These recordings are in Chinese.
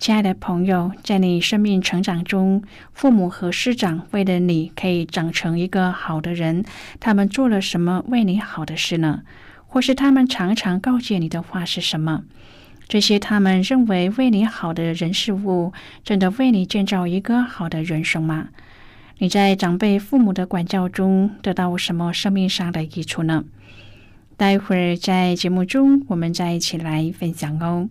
亲爱的朋友，在你生命成长中，父母和师长为了你可以长成一个好的人，他们做了什么为你好的事呢？或是他们常常告诫你的话是什么？这些他们认为为你好的人事物，真的为你建造一个好的人生吗？你在长辈父母的管教中得到什么生命上的益处呢？待会儿在节目中，我们再一起来分享哦。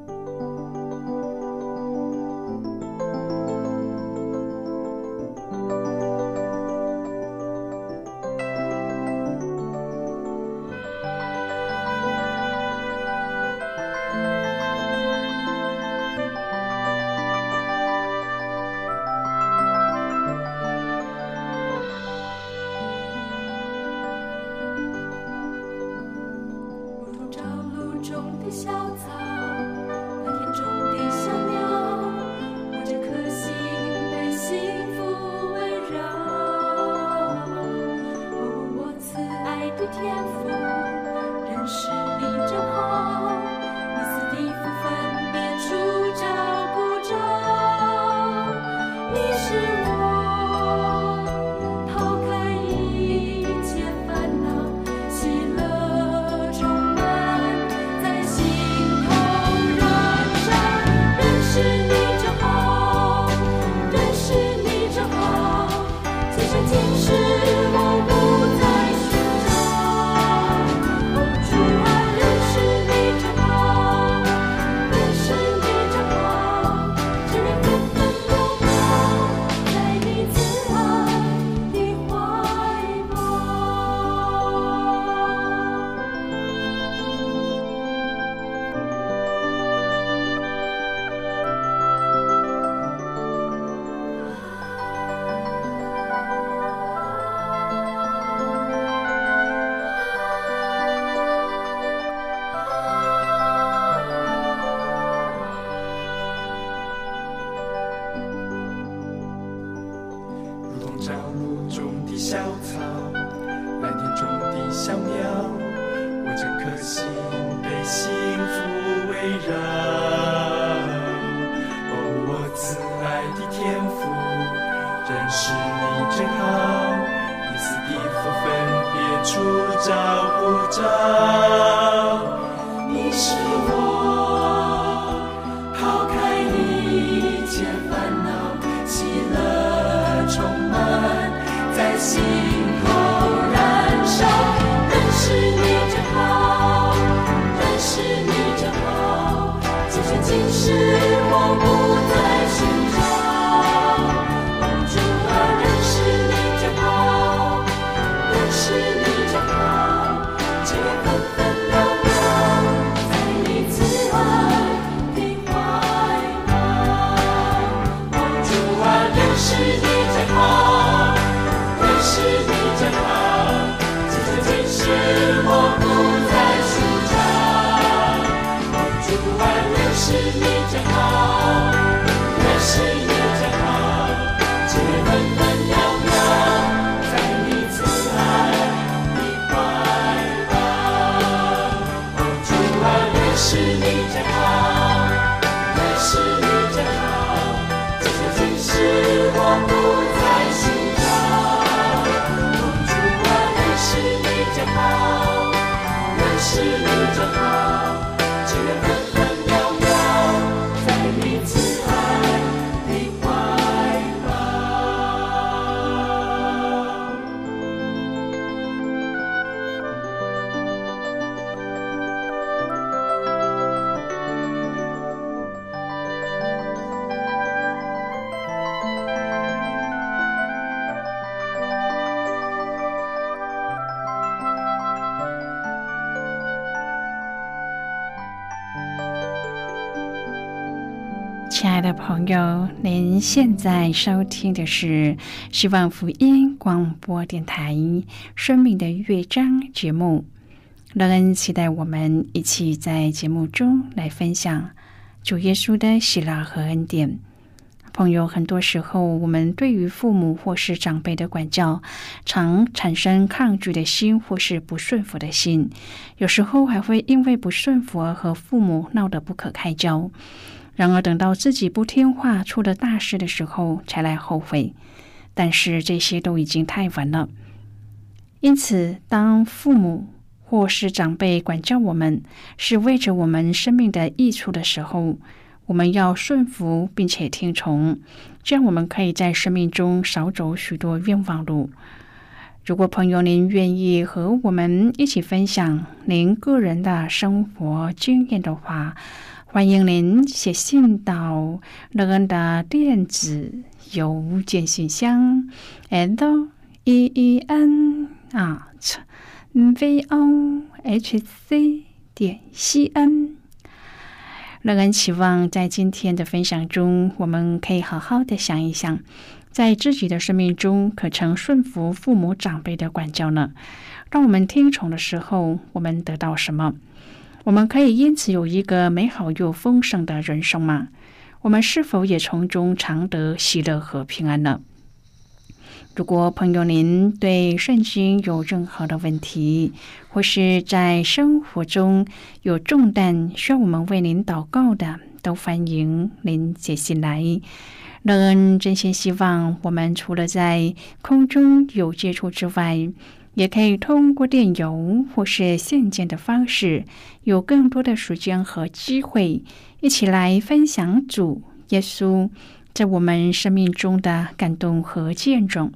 充满在心。Lord. 友，您现在收听的是希望福音广播电台《生命的乐章》节目。乐恩期待我们一起在节目中来分享主耶稣的喜乐和恩典。朋友，很多时候我们对于父母或是长辈的管教，常产生抗拒的心或是不顺服的心，有时候还会因为不顺服而和父母闹得不可开交。然而，等到自己不听话、出了大事的时候，才来后悔。但是这些都已经太晚了。因此，当父母或是长辈管教我们，是为着我们生命的益处的时候，我们要顺服并且听从，这样我们可以在生命中少走许多冤枉路。如果朋友您愿意和我们一起分享您个人的生活经验的话，欢迎您写信到乐恩的电子邮件信箱，l e e n 啊 v o h c 点 c n。乐恩期望在今天的分享中，我们可以好好的想一想，在自己的生命中，可曾顺服父母长辈的管教呢？当我们听从的时候，我们得到什么？我们可以因此有一个美好又丰盛的人生吗？我们是否也从中常得喜乐和平安呢？如果朋友您对圣经有任何的问题，或是在生活中有重担需要我们为您祷告的，都欢迎您写信来。乐恩真心希望我们除了在空中有接触之外，也可以通过电邮或是信件的方式，有更多的时间和机会，一起来分享主耶稣。在我们生命中的感动和见证，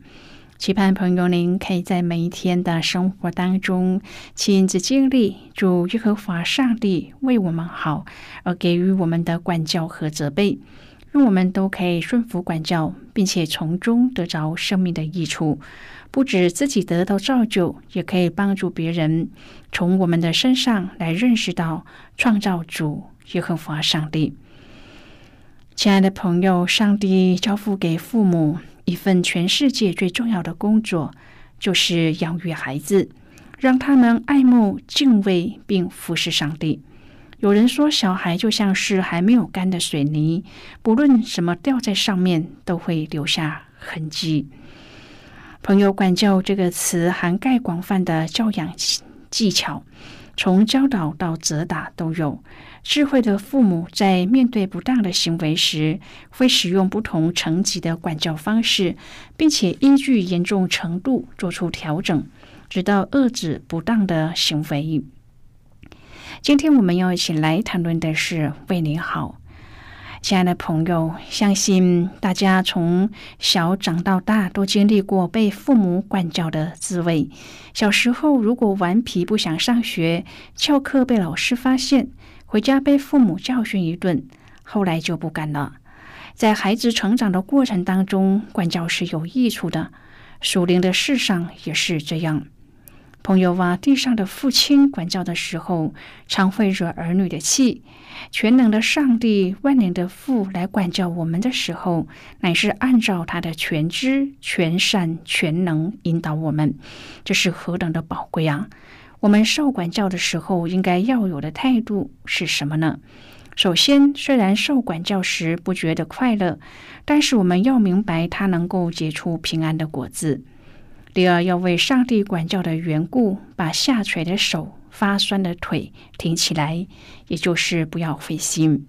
期盼朋友您可以在每一天的生活当中亲自经历主耶和华上帝为我们好而给予我们的管教和责备，我们都可以顺服管教，并且从中得着生命的益处，不止自己得到造就，也可以帮助别人从我们的身上来认识到创造主耶和华上帝。亲爱的朋友，上帝交付给父母一份全世界最重要的工作，就是养育孩子，让他们爱慕、敬畏并服侍上帝。有人说，小孩就像是还没有干的水泥，不论什么掉在上面，都会留下痕迹。朋友，管教这个词涵盖广泛的教养技巧，从教导到责打都有。智慧的父母在面对不当的行为时，会使用不同层级的管教方式，并且依据严重程度做出调整，直到遏制不当的行为。今天我们要一起来谈论的是为你好，亲爱的朋友，相信大家从小长到大都经历过被父母管教的滋味。小时候如果顽皮不想上学，翘课被老师发现。回家被父母教训一顿，后来就不敢了。在孩子成长的过程当中，管教是有益处的。属灵的事上也是这样。朋友啊，地上的父亲管教的时候，常会惹儿女的气。全能的上帝、万能的父来管教我们的时候，乃是按照他的全知、全善、全能引导我们，这是何等的宝贵啊！我们受管教的时候，应该要有的态度是什么呢？首先，虽然受管教时不觉得快乐，但是我们要明白它能够结出平安的果子。第二，要为上帝管教的缘故，把下垂的手、发酸的腿挺起来，也就是不要灰心。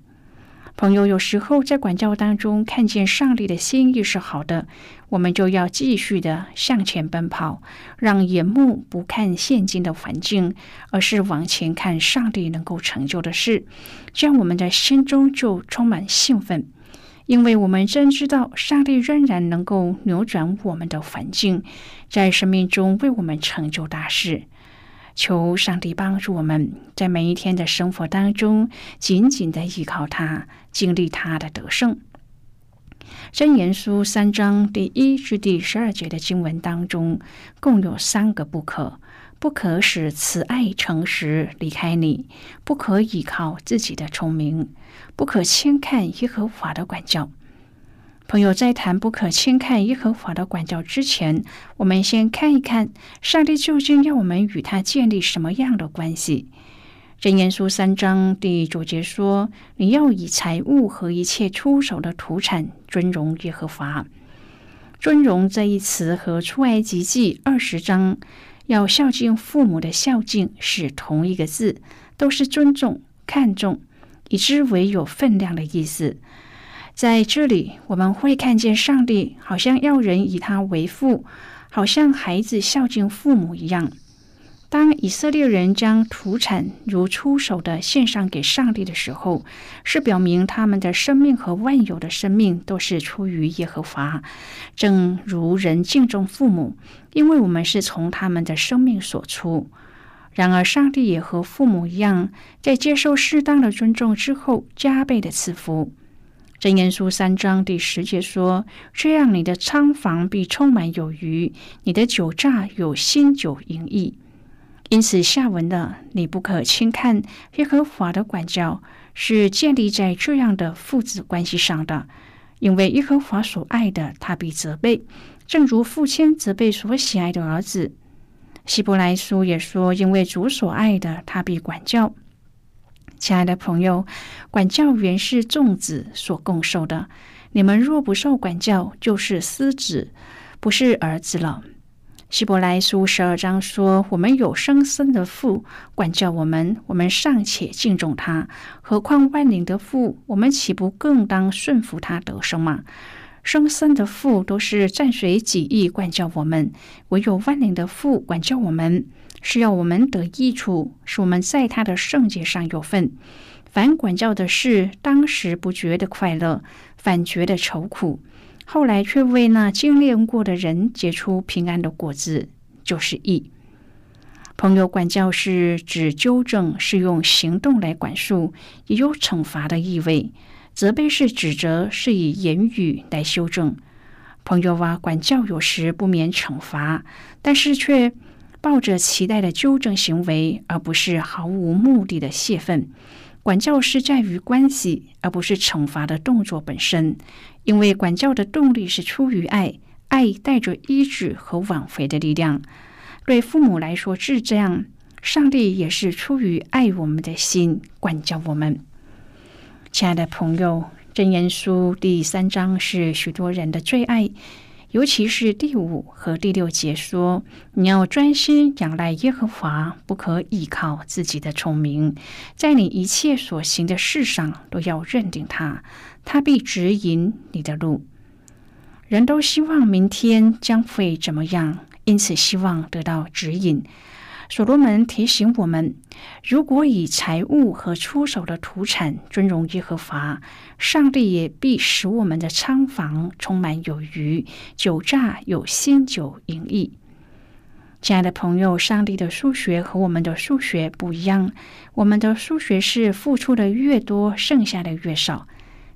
朋友，有时候在管教当中看见上帝的心意是好的，我们就要继续的向前奔跑，让眼目不看现今的环境，而是往前看上帝能够成就的事，这样我们的心中就充满兴奋，因为我们真知道上帝仍然能够扭转我们的环境，在生命中为我们成就大事。求上帝帮助我们在每一天的生活当中，紧紧的依靠他，经历他的得胜。真言书三章第一至第十二节的经文当中，共有三个不可：不可使慈爱诚实离开你，不可依靠自己的聪明，不可轻看耶和华的管教。朋友在谈不可轻看耶和华的管教之前，我们先看一看上帝究竟要我们与他建立什么样的关系。箴言书三章第九节说：“你要以财物和一切出手的土产尊荣耶和华。”尊荣这一词和出埃及记二十章要孝敬父母的孝敬是同一个字，都是尊重、看重，以之为有分量的意思。在这里，我们会看见上帝好像要人以他为父，好像孩子孝敬父母一样。当以色列人将土产如出手的献上给上帝的时候，是表明他们的生命和万有的生命都是出于耶和华。正如人敬重父母，因为我们是从他们的生命所出。然而，上帝也和父母一样，在接受适当的尊重之后，加倍的赐福。箴言书三章第十节说：“这样，你的仓房必充满有余，你的酒榨有新酒盈溢。”因此，下文的“你不可轻看耶和华的管教”是建立在这样的父子关系上的。因为耶和华所爱的，他必责备，正如父亲责备所喜爱的儿子。希伯来书也说：“因为主所爱的，他必管教。”亲爱的朋友，管教原是众子所共受的。你们若不受管教，就是私子，不是儿子了。希伯来书十二章说：“我们有生生的父管教我们，我们尚且敬重他，何况万灵的父？我们岂不更当顺服他得生吗？生生的父都是蘸随己意管教我们，唯有万灵的父管教我们。”是要我们得益处，使我们在他的圣洁上有份。凡管教的事，当时不觉得快乐，反觉得愁苦；后来却为那经炼过的人结出平安的果子，就是义。朋友，管教是指纠正，是用行动来管束，也有惩罚的意味；责备是指责，是以言语来修正。朋友啊，管教有时不免惩罚，但是却。抱着期待的纠正行为，而不是毫无目的的泄愤。管教是在于关系，而不是惩罚的动作本身。因为管教的动力是出于爱，爱带着医治和挽回的力量。对父母来说是这样，上帝也是出于爱我们的心管教我们。亲爱的朋友，箴言书第三章是许多人的最爱。尤其是第五和第六节说：“你要专心仰赖耶和华，不可依靠自己的聪明，在你一切所行的事上都要认定他，他必指引你的路。”人都希望明天将会怎么样，因此希望得到指引。所罗门提醒我们：如果以财物和出手的土产尊荣耶和华，上帝也必使我们的仓房充满有余，酒榨有新酒盈溢。亲爱的朋友，上帝的数学和我们的数学不一样。我们的数学是付出的越多，剩下的越少；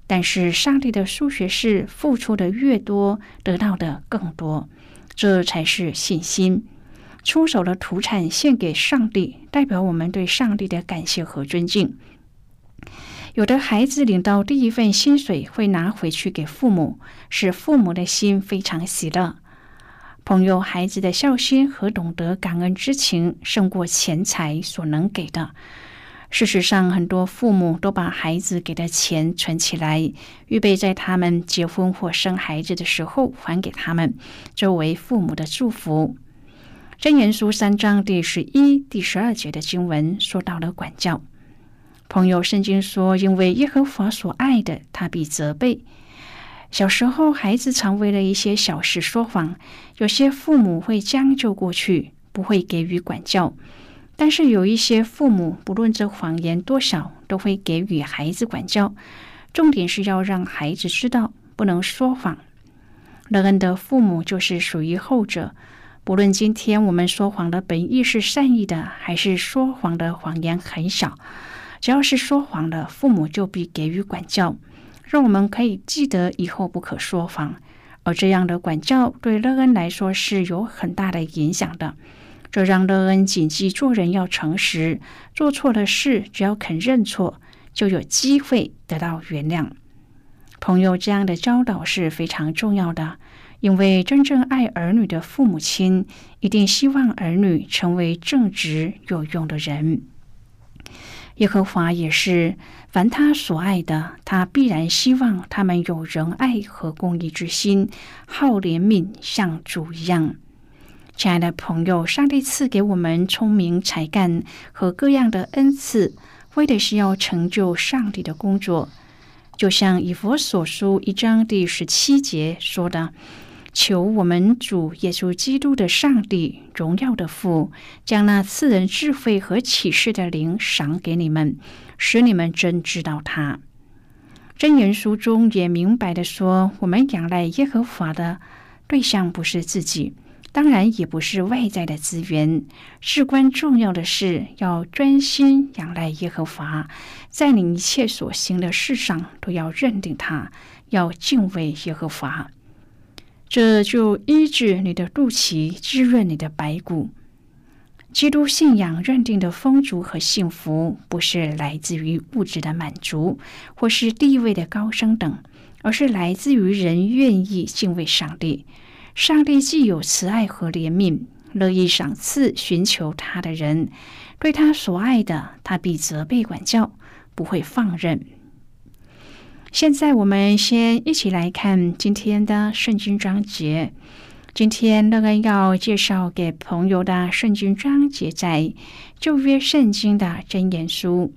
但是上帝的数学是付出的越多，得到的更多。这才是信心。出手的土产献给上帝，代表我们对上帝的感谢和尊敬。有的孩子领到第一份薪水，会拿回去给父母，使父母的心非常喜乐。朋友，孩子的孝心和懂得感恩之情，胜过钱财所能给的。事实上，很多父母都把孩子给的钱存起来，预备在他们结婚或生孩子的时候还给他们，作为父母的祝福。箴言书三章第十一、第十二节的经文说到了管教。朋友，圣经说：“因为耶和华所爱的，他必责备。”小时候，孩子常为了一些小事说谎，有些父母会将就过去，不会给予管教。但是有一些父母，不论这谎言多小，都会给予孩子管教。重点是要让孩子知道不能说谎。乐恩的父母就是属于后者。无论今天我们说谎的本意是善意的，还是说谎的谎言很小，只要是说谎的，父母就必给予管教，让我们可以记得以后不可说谎。而这样的管教对乐恩来说是有很大的影响的。这让乐恩谨记做人要诚实，做错了事只要肯认错，就有机会得到原谅。朋友这样的教导是非常重要的，因为真正爱儿女的父母亲一定希望儿女成为正直有用的人。耶和华也是，凡他所爱的，他必然希望他们有仁爱和公义之心，好怜悯，像主一样。亲爱的朋友，上帝赐给我们聪明才干和各样的恩赐，为的是要成就上帝的工作。就像以佛所书一章第十七节说的。求我们主耶稣基督的上帝荣耀的父，将那赐人智慧和启示的灵赏给你们，使你们真知道他。真言书中也明白的说，我们仰赖耶和华的对象不是自己，当然也不是外在的资源。至关重要的是要专心仰赖耶和华，在你一切所行的事上都要认定他，要敬畏耶和华。这就医治你的肚脐，滋润你的白骨。基督信仰认定的丰足和幸福，不是来自于物质的满足，或是地位的高升等，而是来自于人愿意敬畏上帝。上帝既有慈爱和怜悯，乐意赏赐寻求他的人，对他所爱的，他必责备管教，不会放任。现在我们先一起来看今天的圣经章节。今天乐恩要介绍给朋友的圣经章节在旧约圣经的真言书。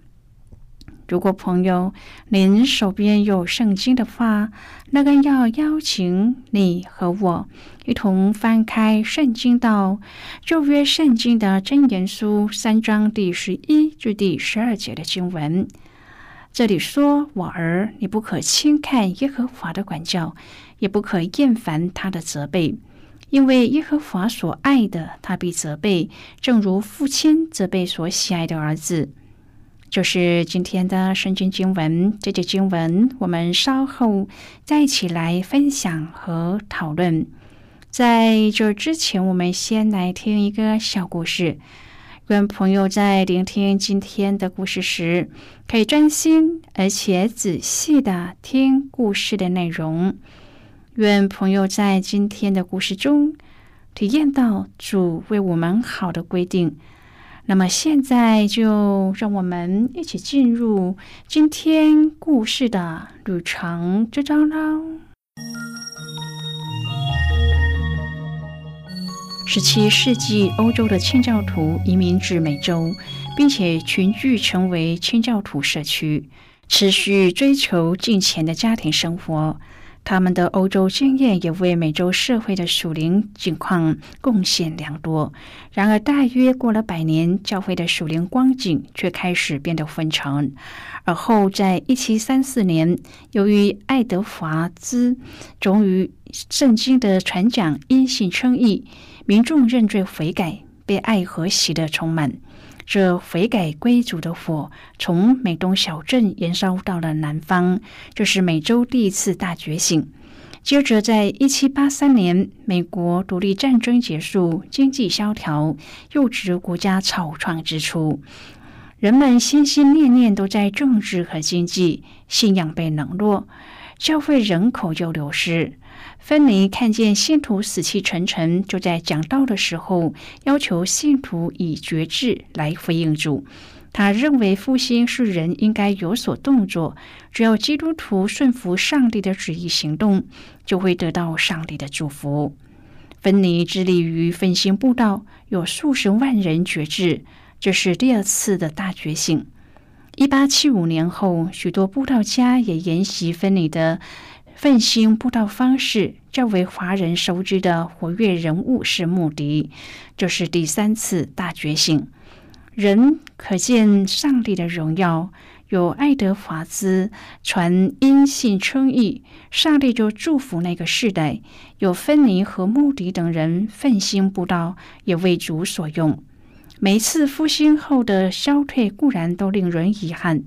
如果朋友您手边有圣经的话，乐恩要邀请你和我一同翻开圣经到旧约圣经的箴言书三章第十一至第十二节的经文。这里说：“我儿，你不可轻看耶和华的管教，也不可厌烦他的责备，因为耶和华所爱的，他必责备，正如父亲责备所喜爱的儿子。”就是今天的圣经经文。这节经文我们稍后再一起来分享和讨论。在这之前，我们先来听一个小故事。愿朋友在聆听今天的故事时，可以专心而且仔细的听故事的内容。愿朋友在今天的故事中体验到主为我们好的规定。那么，现在就让我们一起进入今天故事的旅程之中喽。十七世纪，欧洲的清教徒移民至美洲，并且群聚成为清教徒社区，持续追求金钱的家庭生活。他们的欧洲经验也为美洲社会的属灵境况贡献良多。然而，大约过了百年，教会的属灵光景却开始变得昏沉。而后，在一七三四年，由于爱德华兹终于圣经的传讲因信称义，民众认罪悔改，被爱和喜的充满。这悔改归主的火从美东小镇燃烧到了南方，这是美洲第一次大觉醒。接着，在一七八三年，美国独立战争结束，经济萧条，又值国家草创之初，人们心心念念都在政治和经济，信仰被冷落，教会人口又流失。芬尼看见信徒死气沉沉，就在讲道的时候要求信徒以觉志来回应主。他认为复兴是人应该有所动作，只要基督徒顺服上帝的旨意行动，就会得到上帝的祝福。芬尼致力于奋兴布道，有数十万人觉志，这是第二次的大觉醒。一八七五年后，许多布道家也沿袭芬尼的。奋兴布道方式较为华人熟知的活跃人物是穆迪，这是第三次大觉醒。人可见上帝的荣耀，有爱德华兹传音信称义，上帝就祝福那个世代。有芬尼和穆迪等人奋兴布道，也为主所用。每次复兴后的消退固然都令人遗憾。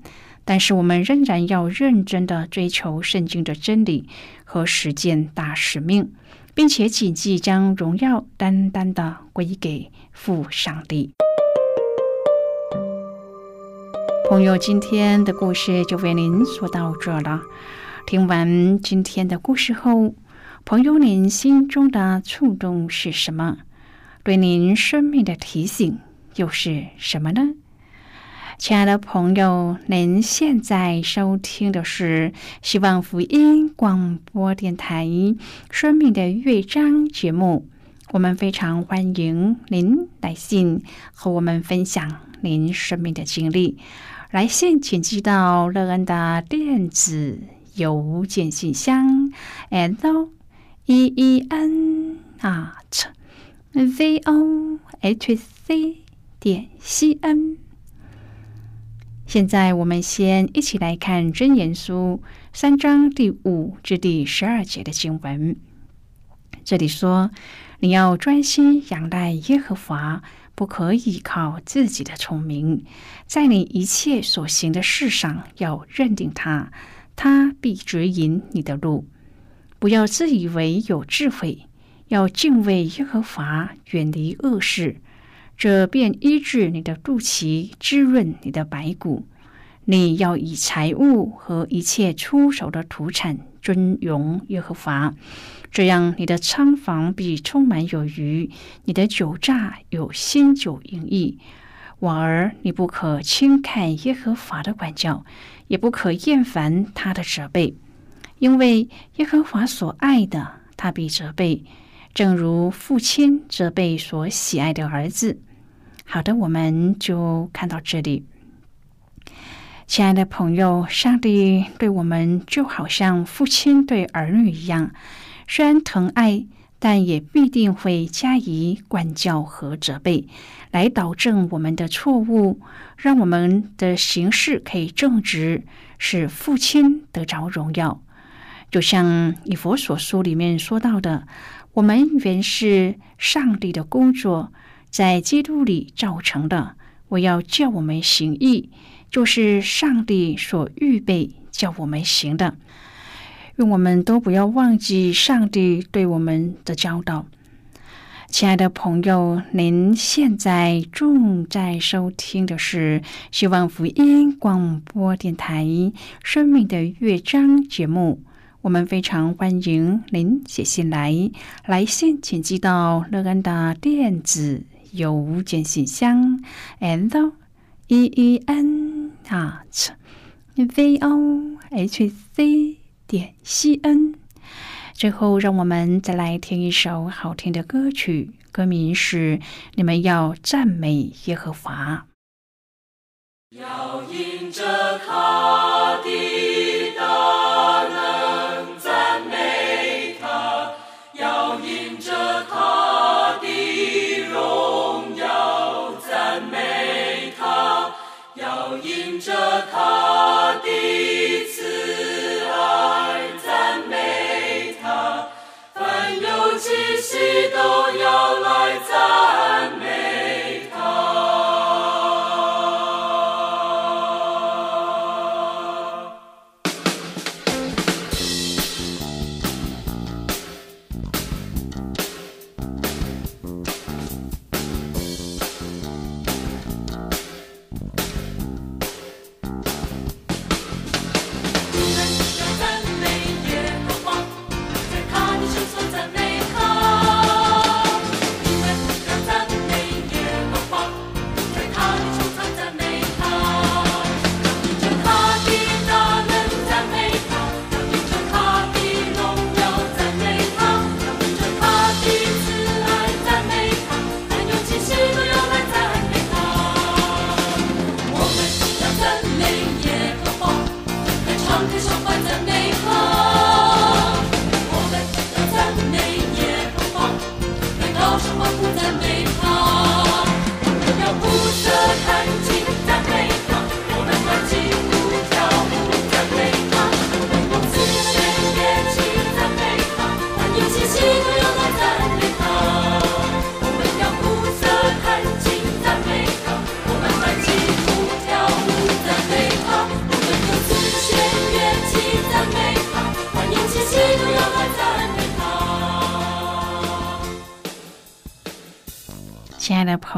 但是我们仍然要认真的追求圣经的真理和实践大使命，并且谨记将荣耀单单的归给父上帝。朋友，今天的故事就为您说到这了。听完今天的故事后，朋友，您心中的触动是什么？对您生命的提醒又是什么呢？亲爱的朋友，您现在收听的是希望福音广播电台《生命的乐章》节目。我们非常欢迎您来信和我们分享您生命的经历。来信请寄到乐恩的电子邮件信箱：l e e n at v o h c 点 c n。现在我们先一起来看《真言书》三章第五至第十二节的经文。这里说：“你要专心仰赖耶和华，不可以靠自己的聪明，在你一切所行的事上要认定他，他必指引你的路。不要自以为有智慧，要敬畏耶和华，远离恶事。”这便医治你的肚脐，滋润你的白骨。你要以财物和一切出手的土产尊荣耶和华，这样你的仓房必充满有余，你的酒榨有新酒盈溢。我儿，你不可轻看耶和华的管教，也不可厌烦他的责备，因为耶和华所爱的，他必责备，正如父亲责备所喜爱的儿子。好的，我们就看到这里。亲爱的朋友，上帝对我们就好像父亲对儿女一样，虽然疼爱，但也必定会加以管教和责备，来导正我们的错误，让我们的行事可以正直，使父亲得着荣耀。就像以佛所书里面说到的，我们原是上帝的工作。在基督里造成的，我要叫我们行义，就是上帝所预备叫我们行的。愿我们都不要忘记上帝对我们的教导。亲爱的朋友，您现在正在收听的是希望福音广播电台《生命的乐章》节目。我们非常欢迎您写信来，来信请寄到乐安的电子。邮件信箱：l e e n at v o h c 点 c n。最后，让我们再来听一首好听的歌曲，歌名是《你们要赞美耶和华》。要迎着他的要因着他的慈爱，赞美他，凡有气息都要来赞美。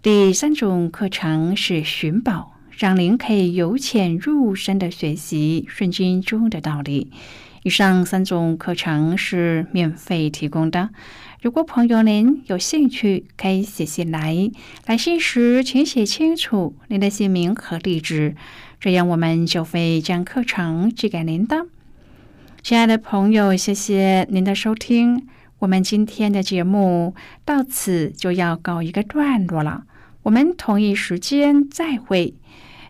第三种课程是寻宝，让您可以由浅入深的学习圣经中的道理。以上三种课程是免费提供的。如果朋友您有兴趣，可以写信来。来信时请写清楚您的姓名和地址，这样我们就会将课程寄给您的。亲爱的朋友，谢谢您的收听。我们今天的节目到此就要告一个段落了。我们同一时间再会。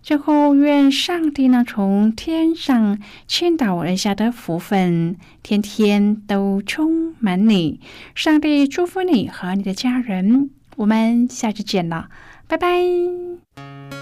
最后，愿上帝呢从天上倾倒而下的福分，天天都充满你。上帝祝福你和你的家人。我们下次见了，拜拜。